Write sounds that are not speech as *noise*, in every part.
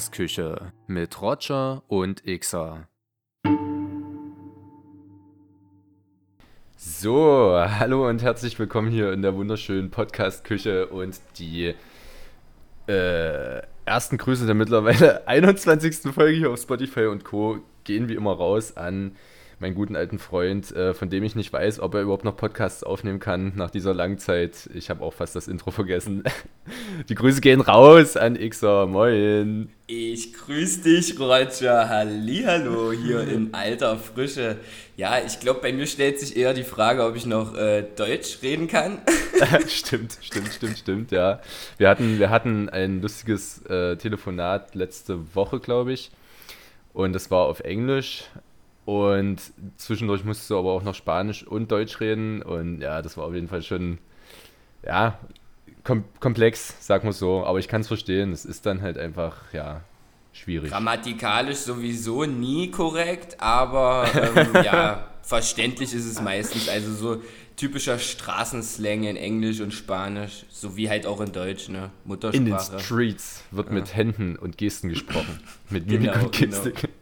Podcast-Küche mit Roger und Xer. So, hallo und herzlich willkommen hier in der wunderschönen Podcast-Küche und die äh, ersten Grüße der mittlerweile *laughs* 21. Folge hier auf Spotify und Co. gehen wie immer raus an meinen guten alten Freund, äh, von dem ich nicht weiß, ob er überhaupt noch Podcasts aufnehmen kann nach dieser langen Zeit. Ich habe auch fast das Intro vergessen. *laughs* Die Grüße gehen raus an Xer. Moin. Ich grüße dich, Roger. Hallihallo hier *laughs* in alter Frische. Ja, ich glaube, bei mir stellt sich eher die Frage, ob ich noch äh, Deutsch reden kann. *laughs* stimmt, stimmt, stimmt, stimmt, ja. Wir hatten, wir hatten ein lustiges äh, Telefonat letzte Woche, glaube ich. Und das war auf Englisch. Und zwischendurch musstest du aber auch noch Spanisch und Deutsch reden. Und ja, das war auf jeden Fall schon, ja, kom komplex, sag mal so. Aber ich kann es verstehen. Es ist dann halt einfach, ja, schwierig. Grammatikalisch sowieso nie korrekt, aber ähm, *laughs* ja, verständlich ist es meistens. Also so typischer Straßenslang in Englisch und Spanisch, sowie halt auch in Deutsch, ne? Muttersprache. In den Streets wird ja. mit Händen und Gesten gesprochen. *laughs* mit Mimik genau, und Gestik. Genau.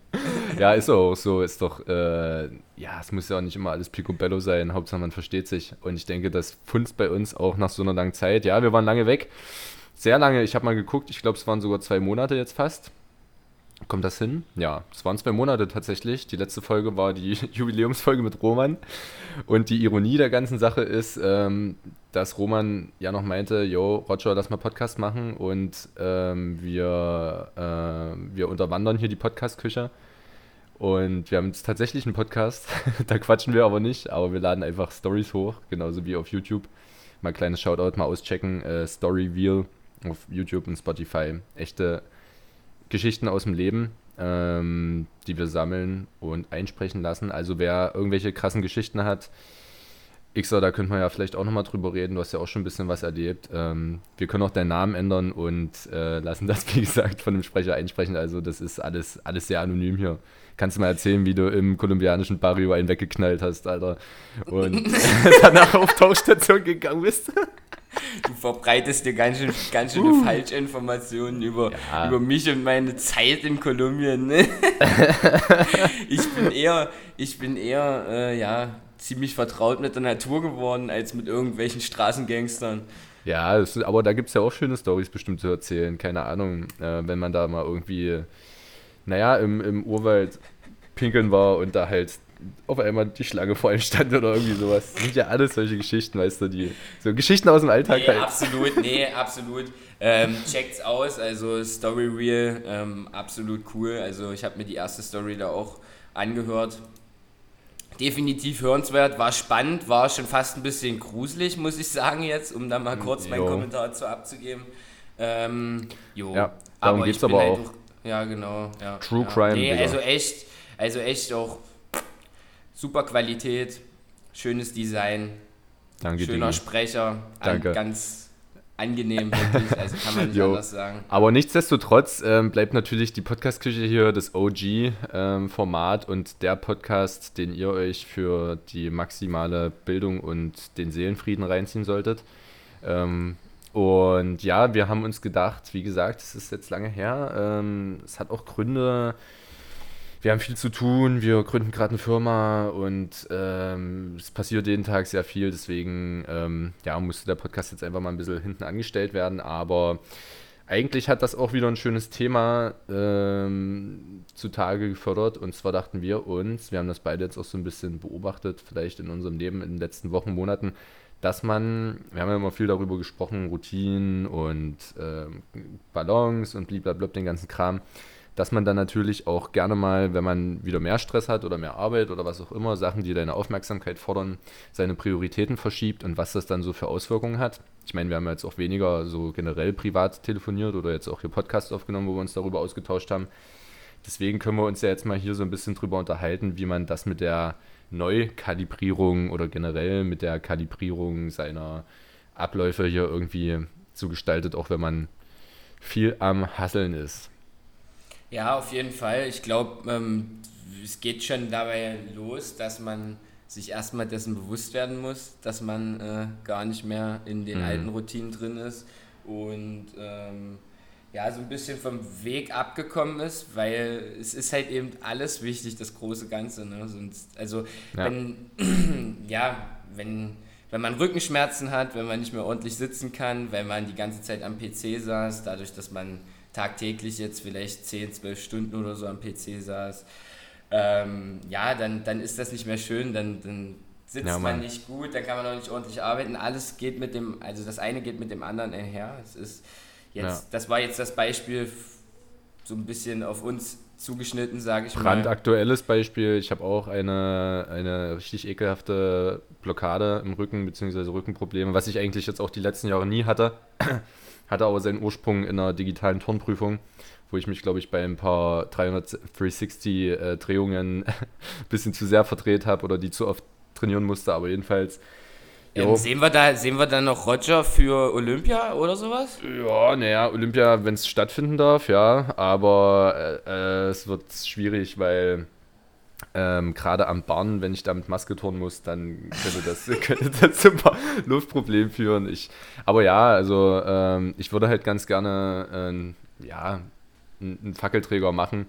Ja, ist auch so. Ist doch, äh, ja, es muss ja auch nicht immer alles picobello sein. Hauptsache man versteht sich. Und ich denke, das funzt bei uns auch nach so einer langen Zeit. Ja, wir waren lange weg. Sehr lange. Ich habe mal geguckt. Ich glaube, es waren sogar zwei Monate jetzt fast. Kommt das hin? Ja, es waren zwei Monate tatsächlich. Die letzte Folge war die *laughs* Jubiläumsfolge mit Roman. Und die Ironie der ganzen Sache ist, ähm, dass Roman ja noch meinte, yo, Roger, lass mal Podcast machen und ähm, wir, äh, wir unterwandern hier die Podcast-Küche. Und wir haben jetzt tatsächlich einen Podcast. *laughs* da quatschen wir aber nicht, aber wir laden einfach Stories hoch, genauso wie auf YouTube. Mal kleines Shoutout, mal auschecken. Äh, Story Wheel auf YouTube und Spotify. Echte Geschichten aus dem Leben, ähm, die wir sammeln und einsprechen lassen. Also wer irgendwelche krassen Geschichten hat, Xer, da könnte man ja vielleicht auch nochmal drüber reden. Du hast ja auch schon ein bisschen was erlebt. Ähm, wir können auch deinen Namen ändern und äh, lassen das, *laughs* wie gesagt, von dem Sprecher einsprechen. Also das ist alles, alles sehr anonym hier. Kannst du mal erzählen, wie du im kolumbianischen Barrio einen weggeknallt hast, Alter. Und *laughs* *laughs* danach auf Tauchstation gegangen bist. Du verbreitest dir ganz schön, ganz schöne uh. Falschinformationen über, ja. über mich und meine Zeit in Kolumbien. Ne? ich bin eher, ich bin eher, äh, ja, ziemlich vertraut mit der Natur geworden, als mit irgendwelchen Straßengangstern. Ja, ist, aber da gibt es ja auch schöne Stories bestimmt zu erzählen. Keine Ahnung, äh, wenn man da mal irgendwie, naja, im, im Urwald pinkeln war und da halt auf einmal die Schlange vor ihm stand oder irgendwie sowas. Das sind ja alles solche Geschichten, weißt du, die so Geschichten aus dem Alltag nee, halt. Absolut, nee, absolut. Ähm, checkt's aus, also Story Reel, ähm, absolut cool. Also ich habe mir die erste Story da auch angehört definitiv hörenswert, war spannend, war schon fast ein bisschen gruselig, muss ich sagen jetzt, um da mal hm, kurz meinen Kommentar zu abzugeben. Ähm, jo. Ja, darum geht es aber halt auch. Durch, ja, genau. Ja, True ja. Crime. Nee, also echt, also echt auch super Qualität, schönes Design, Danke schöner dir. Sprecher, Danke. ganz angenehm, wirklich. Also kann man nicht anders sagen. Aber nichtsdestotrotz ähm, bleibt natürlich die Podcast-Küche hier das OG-Format ähm, und der Podcast, den ihr euch für die maximale Bildung und den Seelenfrieden reinziehen solltet. Ähm, und ja, wir haben uns gedacht, wie gesagt, es ist jetzt lange her. Ähm, es hat auch Gründe, wir haben viel zu tun, wir gründen gerade eine Firma und ähm, es passiert jeden Tag sehr viel, deswegen ähm, ja, musste der Podcast jetzt einfach mal ein bisschen hinten angestellt werden, aber eigentlich hat das auch wieder ein schönes Thema ähm, zutage gefördert und zwar dachten wir uns, wir haben das beide jetzt auch so ein bisschen beobachtet, vielleicht in unserem Leben in den letzten Wochen, Monaten, dass man, wir haben ja immer viel darüber gesprochen, Routinen und ähm, Ballons und blablabla, den ganzen Kram, dass man dann natürlich auch gerne mal, wenn man wieder mehr Stress hat oder mehr Arbeit oder was auch immer, Sachen, die deine Aufmerksamkeit fordern, seine Prioritäten verschiebt und was das dann so für Auswirkungen hat. Ich meine, wir haben jetzt auch weniger so generell privat telefoniert oder jetzt auch hier Podcast aufgenommen, wo wir uns darüber ausgetauscht haben. Deswegen können wir uns ja jetzt mal hier so ein bisschen drüber unterhalten, wie man das mit der Neukalibrierung oder generell mit der Kalibrierung seiner Abläufe hier irgendwie so gestaltet, auch wenn man viel am Hasseln ist. Ja, auf jeden Fall. Ich glaube, ähm, es geht schon dabei los, dass man sich erstmal dessen bewusst werden muss, dass man äh, gar nicht mehr in den mhm. alten Routinen drin ist. Und ähm, ja, so ein bisschen vom Weg abgekommen ist, weil es ist halt eben alles wichtig, das große Ganze. Ne? Sonst, also ja. wenn, *clears throat* ja, wenn, wenn man Rückenschmerzen hat, wenn man nicht mehr ordentlich sitzen kann, wenn man die ganze Zeit am PC saß, dadurch, dass man tagtäglich jetzt vielleicht 10, 12 Stunden oder so am PC saß, ähm, ja, dann, dann ist das nicht mehr schön, dann, dann sitzt ja, man nicht gut, dann kann man auch nicht ordentlich arbeiten. Alles geht mit dem, also das eine geht mit dem anderen einher. Es ist jetzt, ja. das war jetzt das Beispiel so ein bisschen auf uns zugeschnitten, sage ich mal. Brandaktuelles Beispiel, ich habe auch eine, eine richtig ekelhafte Blockade im Rücken, beziehungsweise Rückenprobleme, was ich eigentlich jetzt auch die letzten Jahre nie hatte. Hatte aber seinen Ursprung in einer digitalen Turnprüfung wo ich mich, glaube ich, bei ein paar 360 äh, Drehungen ein *laughs* bisschen zu sehr verdreht habe oder die zu oft trainieren musste, aber jedenfalls. Ähm, sehen, wir da, sehen wir dann noch Roger für Olympia oder sowas? Ja, naja, Olympia, wenn es stattfinden darf, ja, aber äh, äh, es wird schwierig, weil ähm, gerade am Bahn, wenn ich da mit Maske turnen muss, dann könnte das, *laughs* könnte das zu ein paar Luftproblemen führen. Ich, aber ja, also ähm, ich würde halt ganz gerne äh, ja, einen Fackelträger machen.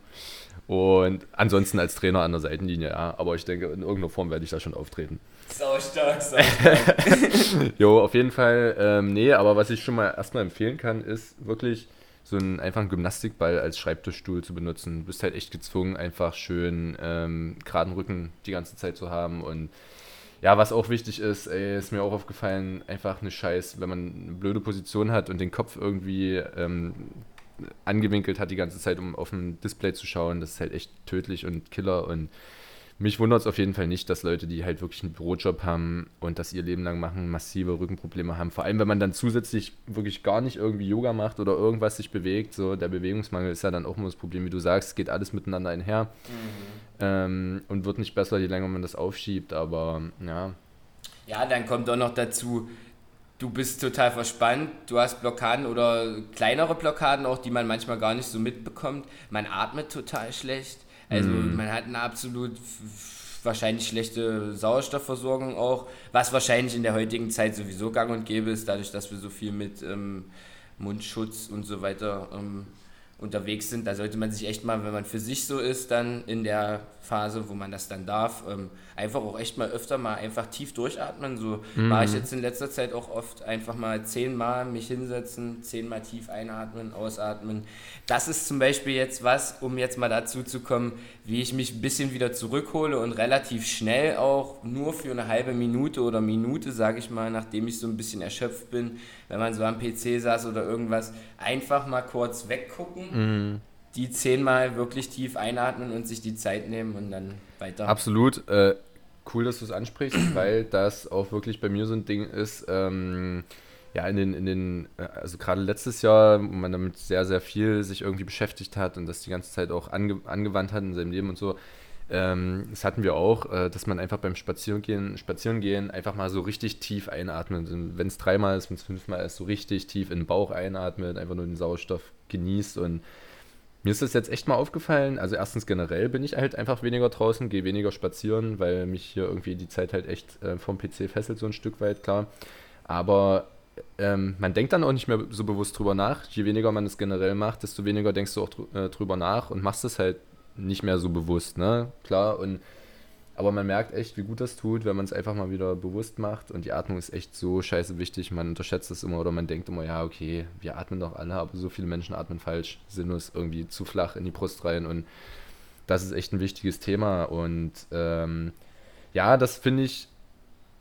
Und ansonsten als Trainer an der Seitenlinie, ja. Aber ich denke, in irgendeiner Form werde ich da schon auftreten. Sau stark, sau stark. *laughs* jo, auf jeden Fall, ähm, nee, aber was ich schon mal erstmal empfehlen kann, ist wirklich so einen einfachen Gymnastikball als Schreibtischstuhl zu benutzen. Du bist halt echt gezwungen, einfach schön ähm, geraden Rücken die ganze Zeit zu haben. Und ja, was auch wichtig ist, ey, ist mir auch aufgefallen, einfach eine Scheiß, wenn man eine blöde Position hat und den Kopf irgendwie ähm, angewinkelt hat die ganze Zeit, um auf ein Display zu schauen. Das ist halt echt tödlich und Killer. Und mich wundert es auf jeden Fall nicht, dass Leute, die halt wirklich einen Bürojob haben und das ihr Leben lang machen, massive Rückenprobleme haben. Vor allem, wenn man dann zusätzlich wirklich gar nicht irgendwie Yoga macht oder irgendwas sich bewegt. So, der Bewegungsmangel ist ja dann auch immer das Problem, wie du sagst, es geht alles miteinander einher. Mhm. Ähm, und wird nicht besser, je länger man das aufschiebt, aber ja. Ja, dann kommt auch noch dazu, du bist total verspannt, du hast Blockaden oder kleinere Blockaden auch, die man manchmal gar nicht so mitbekommt. Man atmet total schlecht. Also mm. man hat eine absolut wahrscheinlich schlechte Sauerstoffversorgung auch, was wahrscheinlich in der heutigen Zeit sowieso gang und gäbe ist, dadurch, dass wir so viel mit ähm, Mundschutz und so weiter ähm, unterwegs sind. Da sollte man sich echt mal, wenn man für sich so ist, dann in der Phase, wo man das dann darf, ähm, einfach auch echt mal öfter mal einfach tief durchatmen. So mhm. mache ich jetzt in letzter Zeit auch oft einfach mal zehnmal mich hinsetzen, zehnmal tief einatmen, ausatmen. Das ist zum Beispiel jetzt was, um jetzt mal dazu zu kommen, wie ich mich ein bisschen wieder zurückhole und relativ schnell auch nur für eine halbe Minute oder Minute, sage ich mal, nachdem ich so ein bisschen erschöpft bin, wenn man so am PC saß oder irgendwas, einfach mal kurz weggucken. Mhm die zehnmal wirklich tief einatmen und sich die Zeit nehmen und dann weiter. Absolut. Äh, cool, dass du es ansprichst, *clears throat* weil das auch wirklich bei mir so ein Ding ist. Ähm, ja, in den, in den, äh, also gerade letztes Jahr, wo man damit sehr, sehr viel sich irgendwie beschäftigt hat und das die ganze Zeit auch ange, angewandt hat in seinem Leben und so. Ähm, das hatten wir auch, äh, dass man einfach beim Spazierengehen, Spazierengehen einfach mal so richtig tief einatmet. Wenn es dreimal ist, wenn es fünfmal ist, so richtig tief in den Bauch einatmet, einfach nur den Sauerstoff genießt und mir ist das jetzt echt mal aufgefallen. Also erstens generell bin ich halt einfach weniger draußen, gehe weniger spazieren, weil mich hier irgendwie die Zeit halt echt äh, vom PC fesselt so ein Stück weit, klar. Aber ähm, man denkt dann auch nicht mehr so bewusst drüber nach. Je weniger man es generell macht, desto weniger denkst du auch äh, drüber nach und machst es halt nicht mehr so bewusst, ne? Klar, und aber man merkt echt, wie gut das tut, wenn man es einfach mal wieder bewusst macht. Und die Atmung ist echt so scheiße wichtig. Man unterschätzt es immer oder man denkt immer, ja, okay, wir atmen doch alle, aber so viele Menschen atmen falsch, Sinus irgendwie zu flach in die Brust rein. Und das ist echt ein wichtiges Thema. Und ähm, ja, das finde ich,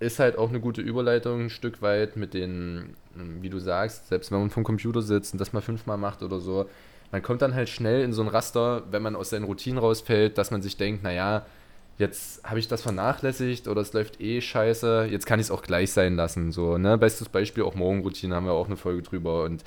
ist halt auch eine gute Überleitung ein Stück weit mit den, wie du sagst, selbst wenn man vom Computer sitzt und das mal fünfmal macht oder so, man kommt dann halt schnell in so ein Raster, wenn man aus seinen Routinen rausfällt, dass man sich denkt, naja, jetzt habe ich das vernachlässigt oder es läuft eh scheiße, jetzt kann ich es auch gleich sein lassen. So, ne? Bestes Beispiel auch Morgenroutine, haben wir auch eine Folge drüber. Und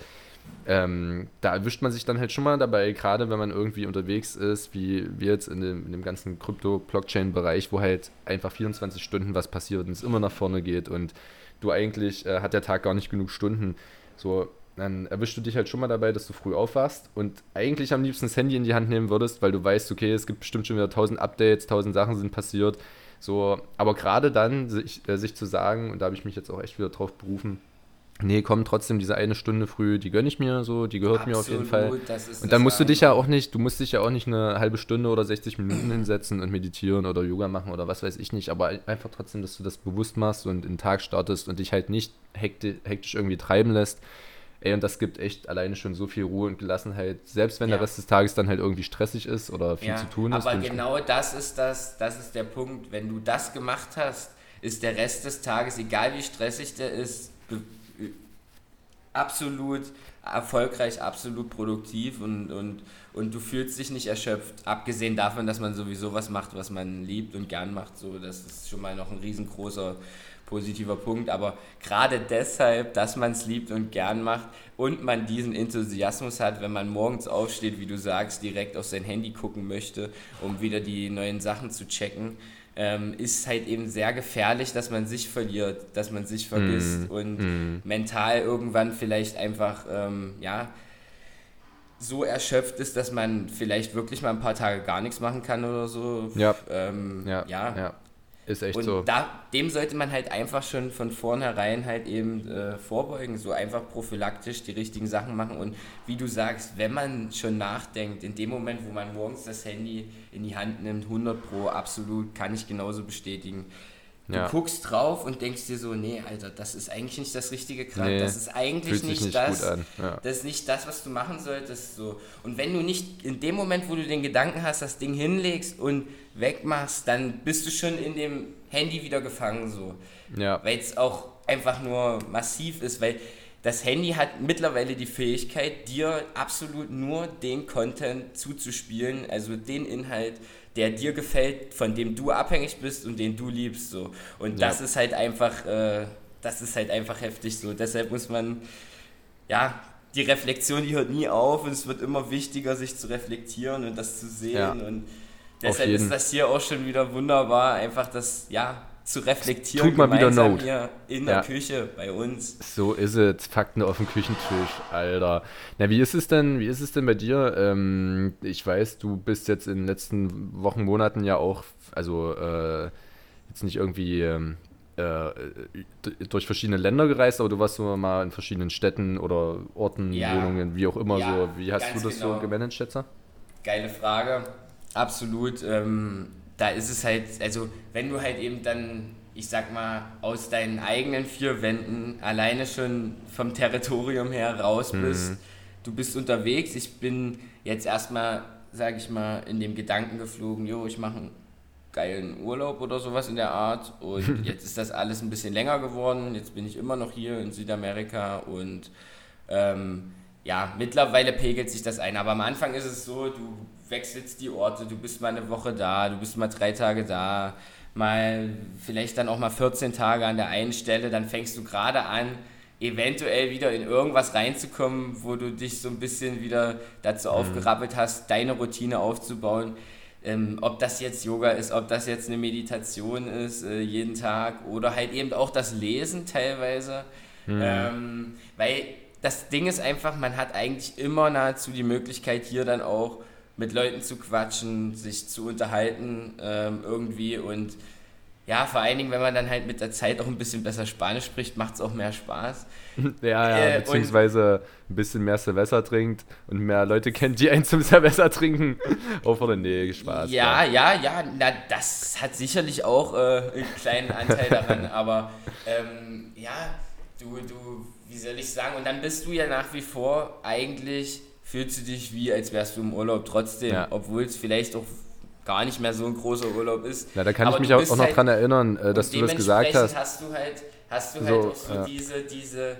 ähm, da erwischt man sich dann halt schon mal dabei, gerade wenn man irgendwie unterwegs ist, wie wir jetzt in dem, in dem ganzen Krypto-Blockchain-Bereich, wo halt einfach 24 Stunden was passiert und es immer nach vorne geht und du eigentlich äh, hat der Tag gar nicht genug Stunden. So, dann erwischst du dich halt schon mal dabei, dass du früh aufwachst und eigentlich am liebsten das Handy in die Hand nehmen würdest, weil du weißt, okay, es gibt bestimmt schon wieder tausend Updates, tausend Sachen sind passiert. So, aber gerade dann sich, äh, sich zu sagen, und da habe ich mich jetzt auch echt wieder drauf berufen, nee, komm, trotzdem diese eine Stunde früh, die gönne ich mir so, die gehört Absolut, mir auf jeden Fall. Und dann musst du dich ja auch nicht, du musst dich ja auch nicht eine halbe Stunde oder 60 Minuten hinsetzen und meditieren oder Yoga machen oder was weiß ich nicht, aber einfach trotzdem, dass du das bewusst machst und in den Tag startest und dich halt nicht hekti hektisch irgendwie treiben lässt. Ey, und das gibt echt alleine schon so viel Ruhe und Gelassenheit, selbst wenn Ja. der Rest des Tages dann halt irgendwie stressig ist oder viel Ja, zu tun ist. aber genau das ist das, das ist der Punkt. Wenn du das gemacht hast, ist der Rest des Tages, egal wie stressig der ist, be- absolut erfolgreich, absolut produktiv und, und, und du fühlst dich nicht erschöpft. Abgesehen davon, dass man sowieso was macht, was man liebt und gern macht. So, das ist schon mal noch ein riesengroßer positiver Punkt. Aber gerade deshalb, dass man es liebt und gern macht und man diesen Enthusiasmus hat, wenn man morgens aufsteht, wie du sagst, direkt auf sein Handy gucken möchte, um wieder die neuen Sachen zu checken, ähm, ist halt eben sehr gefährlich, dass man sich verliert, dass man sich vergisst Mm, und mm. mental irgendwann vielleicht einfach, ähm, ja, so erschöpft ist, dass man vielleicht wirklich mal ein paar Tage gar nichts machen kann oder so. Ja. Ähm, Ja, ja. ja. Ist echt Und so. da, dem sollte man halt einfach schon von vornherein halt eben äh, vorbeugen, so einfach prophylaktisch die richtigen Sachen machen. Und wie du sagst, wenn man schon nachdenkt, in dem Moment, wo man morgens das Handy in die Hand nimmt, 100 Pro, absolut, kann ich genauso bestätigen. Du Ja. guckst drauf und denkst dir so, nee, Alter, das ist eigentlich nicht das Richtige gerade. Nee, das ist eigentlich nicht, nicht das. Ja. Das ist nicht das, was du machen solltest. So. Und wenn du nicht in dem Moment, wo du den Gedanken hast, das Ding hinlegst und wegmachst, dann bist du schon in dem Handy wieder gefangen. So. ja. Weil es auch einfach nur massiv ist, weil das Handy hat mittlerweile die Fähigkeit, dir absolut nur den Content zuzuspielen, also den Inhalt, der dir gefällt, von dem du abhängig bist und den du liebst. So. Und Ja. das ist halt einfach, äh, das ist halt einfach heftig so. Deshalb muss man, ja, die Reflexion, die hört nie auf und es wird immer wichtiger, sich zu reflektieren und das zu sehen. Ja. Und deshalb ist das hier auch schon wieder wunderbar, einfach das, ja, zu reflektieren. Tut mal wieder Not. hier in Ja. der Küche bei uns. So ist es. Fakten auf dem Küchentisch, Alter. Na, wie ist es denn, wie ist es denn bei dir? Ähm, ich weiß, du bist jetzt in den letzten Wochen, Monaten ja auch, also äh, jetzt nicht irgendwie ähm, äh, durch verschiedene Länder gereist, aber du warst so mal in verschiedenen Städten oder Orten, Ja. Wohnungen, wie auch immer Ja, so. Wie hast du das genau. so gemanagt, Schätzer? Geile Frage. Absolut. Ähm, da ist es halt, also wenn du halt eben dann, ich sag mal, aus deinen eigenen vier Wänden alleine schon vom Territorium her raus bist, du bist unterwegs. Ich bin jetzt erstmal, sag ich mal, in dem Gedanken geflogen, jo, ich mache einen geilen Urlaub oder sowas in der Art. Und *laughs* jetzt ist das alles ein bisschen länger geworden. Jetzt bin ich immer noch hier in Südamerika und ähm, ja, mittlerweile pegelt sich das ein. Aber am Anfang ist es so, du wechselst die Orte, du bist mal eine Woche da, du bist mal drei Tage da, mal vielleicht dann auch mal 14 Tage an der einen Stelle, dann fängst du gerade an, eventuell wieder in irgendwas reinzukommen, wo du dich so ein bisschen wieder dazu aufgerappelt hast, deine Routine aufzubauen. Ähm, ob das jetzt Yoga ist, ob das jetzt eine Meditation ist, äh, jeden Tag oder halt eben auch das Lesen teilweise. Ähm, weil das Ding ist einfach, man hat eigentlich immer nahezu die Möglichkeit, hier dann auch mit Leuten zu quatschen, sich zu unterhalten ähm, irgendwie und ja, vor allen Dingen, wenn man dann halt mit der Zeit auch ein bisschen besser Spanisch spricht, macht es auch mehr Spaß. *laughs* Ja, ja, Äh, beziehungsweise ein bisschen mehr Silvester trinkt und mehr Leute kennt, die einen *laughs* zum Silvester trinken. *laughs* Auf oder nee, Spaß. Ja, ja, ja, na, das hat sicherlich auch äh, einen kleinen Anteil daran, aber ähm, ja, du, du, wie soll ich sagen, und dann bist du ja nach wie vor eigentlich, fühlst du dich wie, als wärst du im Urlaub trotzdem, Ja. obwohl es vielleicht auch gar nicht mehr so ein großer Urlaub ist. Ja, da kann Aber ich mich auch, noch halt- dran erinnern, äh, dass du das gesagt hast. hast du halt, hast du So, halt auch so ja. diese, diese,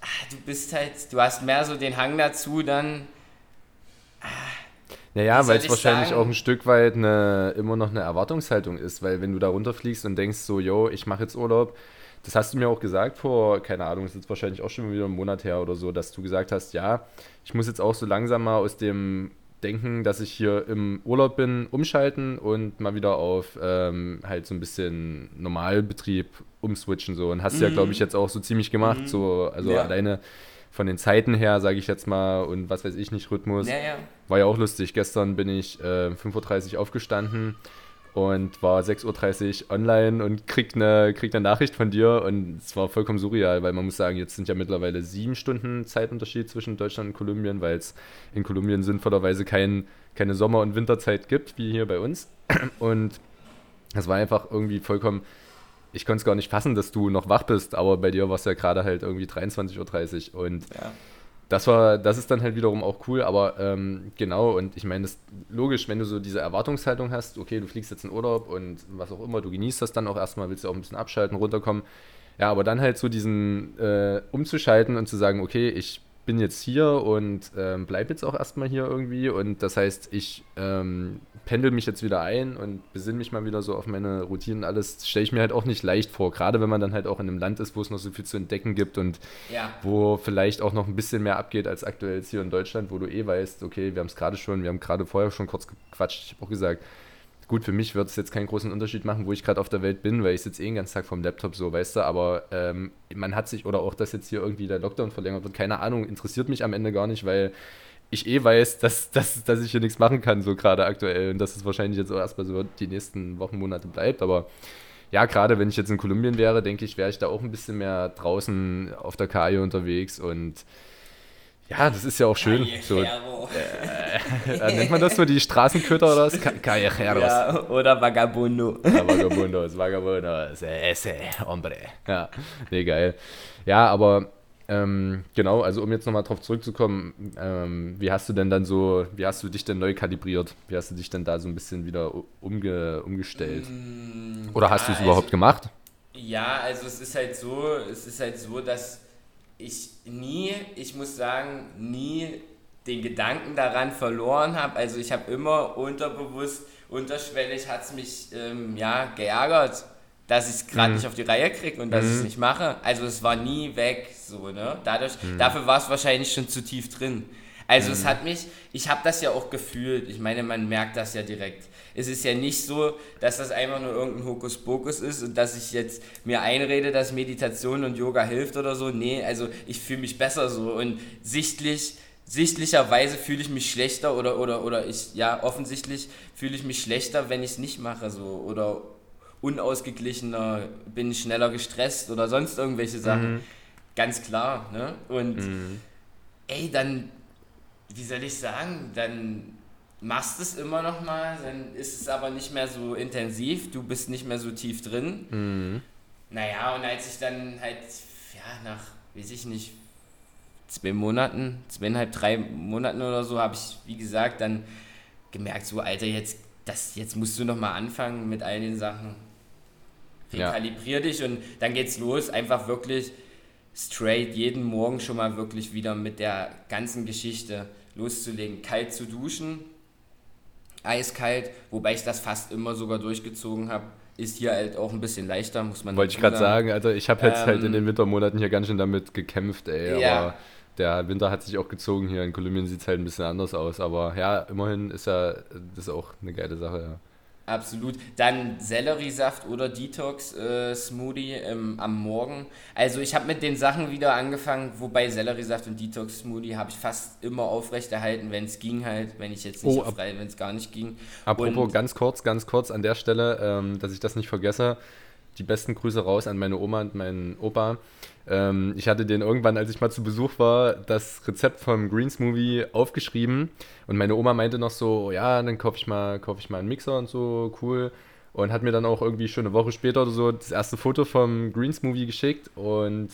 ah, du bist halt, du hast mehr so den Hang dazu, dann Naja, Wie soll weil es ich wahrscheinlich sagen? auch ein Stück weit eine, immer noch eine Erwartungshaltung ist, weil wenn du da runterfliegst und denkst so, yo, ich mache jetzt Urlaub, das hast du mir auch gesagt vor, keine Ahnung, ist jetzt wahrscheinlich auch schon wieder einen Monat her oder so, dass du gesagt hast, ja, ich muss jetzt auch so langsam mal aus dem Denken, dass ich hier im Urlaub bin, umschalten und mal wieder auf ähm, halt so ein bisschen Normalbetrieb umswitchen so und hast ja, glaube ich, jetzt auch so ziemlich gemacht, so, also Mhm. Ja. alleine von den Zeiten her, sage ich jetzt mal, und was weiß ich nicht, Rhythmus. naja. War ja auch lustig. Gestern bin ich äh, 5.30 Uhr aufgestanden und war 6.30 Uhr online und kriegt eine, kriegt eine Nachricht von dir und es war vollkommen surreal, weil man muss sagen, jetzt sind ja mittlerweile sieben Stunden Zeitunterschied zwischen Deutschland und Kolumbien, weil es in Kolumbien sinnvollerweise kein, keine Sommer- und Winterzeit gibt, wie hier bei uns. *clears throat* Und es war einfach irgendwie vollkommen, ich konnte es gar nicht fassen, dass du noch wach bist, aber bei dir war es ja gerade halt irgendwie 23.30 Uhr und ja das war, das ist dann halt wiederum auch cool, aber ähm, genau, und ich meine, das logisch, wenn du so diese Erwartungshaltung hast, okay, du fliegst jetzt in Urlaub und was auch immer, du genießt das dann auch erstmal, willst du auch ein bisschen abschalten, runterkommen. Ja, aber dann halt so diesen äh, umzuschalten und zu sagen, okay, ich bin jetzt hier und ähm, bleib jetzt auch erstmal hier irgendwie. Und das heißt, ich ähm, pendel mich jetzt wieder ein und besinne mich mal wieder so auf meine Routinen. Alles stelle ich mir halt auch nicht leicht vor. Gerade wenn man dann halt auch in einem Land ist, wo es noch so viel zu entdecken gibt und ja. wo vielleicht auch noch ein bisschen mehr abgeht als aktuell jetzt hier in Deutschland, wo du eh weißt, okay, wir haben es gerade schon, wir haben gerade vorher schon kurz gequatscht. Ich habe auch gesagt, Gut, für mich wird es jetzt keinen großen Unterschied machen, wo ich gerade auf der Welt bin, weil ich sitze eh den ganzen Tag vom Laptop so, weißt du, aber ähm, man hat sich, oder auch, dass jetzt hier irgendwie der Lockdown verlängert wird, keine Ahnung, interessiert mich am Ende gar nicht, weil ich eh weiß, *laughs* dass, dass, dass ich hier nichts machen kann, so gerade aktuell und dass es wahrscheinlich jetzt auch erstmal so die nächsten Wochen, Monate bleibt, aber ja, gerade wenn ich jetzt in Kolumbien wäre, denke ich, wäre ich da auch ein bisschen mehr draußen auf der Kaje unterwegs und ja, das ist ja auch schön. So, äh, *laughs* äh, nennt man das so die Straßenköter oder was? Callejeros. Ja, oder Vagabundo. Ja, Vagabundos, Vagabundos, ese, hombre. Ja, nee, geil. Ja, aber ähm, genau, also um jetzt nochmal drauf zurückzukommen, ähm, wie hast du denn dann so, wie hast du dich denn neu kalibriert? Wie hast du dich denn da so ein bisschen wieder umge, umgestellt? Mm, oder hast ja, du es überhaupt also, gemacht? Ja, also es ist halt so, es ist halt so, dass ich nie, ich muss sagen, nie den Gedanken daran verloren habe. Also ich habe immer unterbewusst, unterschwellig hat es mich ähm, ja, geärgert, dass ich es gerade mhm. nicht auf die Reihe kriege und dass mhm. ich es nicht mache. Also es war nie weg, so, ne? Dadurch, mhm. Dafür war es wahrscheinlich schon zu tief drin. Also es mhm. hat mich, ich habe das ja auch gefühlt. Ich meine, man merkt das ja direkt. Es ist ja nicht so, dass das einfach nur irgendein Hokuspokus ist und dass ich jetzt mir einrede, dass Meditation und Yoga hilft oder so. Nee, also ich fühle mich besser so und sichtlich sichtlicherweise fühle ich mich schlechter oder, oder, oder ich, ja, offensichtlich fühle ich mich schlechter, wenn ich es nicht mache, so, oder unausgeglichener, bin schneller gestresst oder sonst irgendwelche Sachen. Mhm. Ganz klar, ne? Und mhm. ey, dann wie soll ich sagen, dann machst du es immer noch mal, dann ist es aber nicht mehr so intensiv, du bist nicht mehr so tief drin. Mhm. Naja, und als ich dann halt, ja, nach, weiß ich nicht, zwei Monaten, zweieinhalb, drei Monaten oder so, habe ich, wie gesagt, dann gemerkt, so, Alter, jetzt, das, jetzt musst du noch mal anfangen mit all den Sachen. Rekalibrier ja. dich und dann geht's los, einfach wirklich straight jeden Morgen schon mal wirklich wieder mit der ganzen Geschichte loszulegen, kalt zu duschen, eiskalt, wobei ich das fast immer sogar durchgezogen habe. Ist hier halt auch ein bisschen leichter, muss man Wollte ich gerade sagen, also ich habe jetzt ähm, halt in den ähm, Wintermonaten hier ganz schön damit gekämpft, ey, ja. aber der Winter hat sich auch gezogen hier. In Kolumbien sieht es halt ein bisschen anders aus, aber ja, immerhin ist ja das ist auch eine geile Sache, ja. Absolut. Dann Selleriesaft oder Detox-Smoothie äh, ähm, am Morgen. Also ich habe mit den Sachen wieder angefangen, wobei Selleriesaft und Detox-Smoothie habe ich fast immer aufrechterhalten, wenn es ging halt, wenn ich jetzt nicht oh, frei, wenn es gar nicht ging. Apropos und ganz kurz, ganz kurz an der Stelle, ähm, dass ich das nicht vergesse die besten Grüße raus an meine Oma und meinen Opa. Ähm, ich hatte den irgendwann, als ich mal zu Besuch war, das Rezept vom Green Smoothie aufgeschrieben und meine Oma meinte noch so, ja, dann kaufe ich mal, kaufe ich mal einen Mixer und so, cool. Und hat mir dann auch irgendwie schon eine Woche später oder so das erste Foto vom Green Smoothie geschickt und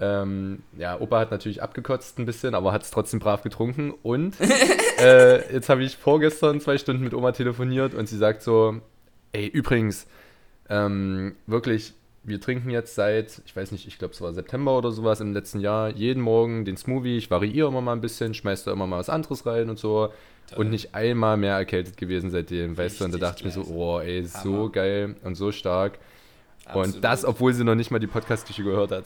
ähm, ja, Opa hat natürlich abgekotzt ein bisschen, aber hat es trotzdem brav getrunken. Und *laughs* äh, jetzt habe ich vorgestern zwei Stunden mit Oma telefoniert und sie sagt so, ey, übrigens, ähm, wirklich, wir trinken jetzt seit, ich weiß nicht, ich glaube es war September oder sowas im letzten Jahr, jeden Morgen den Smoothie. Ich variiere immer mal ein bisschen, schmeiße da immer mal was anderes rein und so. Toll. Und nicht einmal mehr erkältet gewesen seitdem, weißt Richtig du? Und da dachte ich mir so, oh ey, so Hammer. geil und so stark. Absolut. Und das, obwohl sie noch nicht mal die Podcast-Küche gehört hat.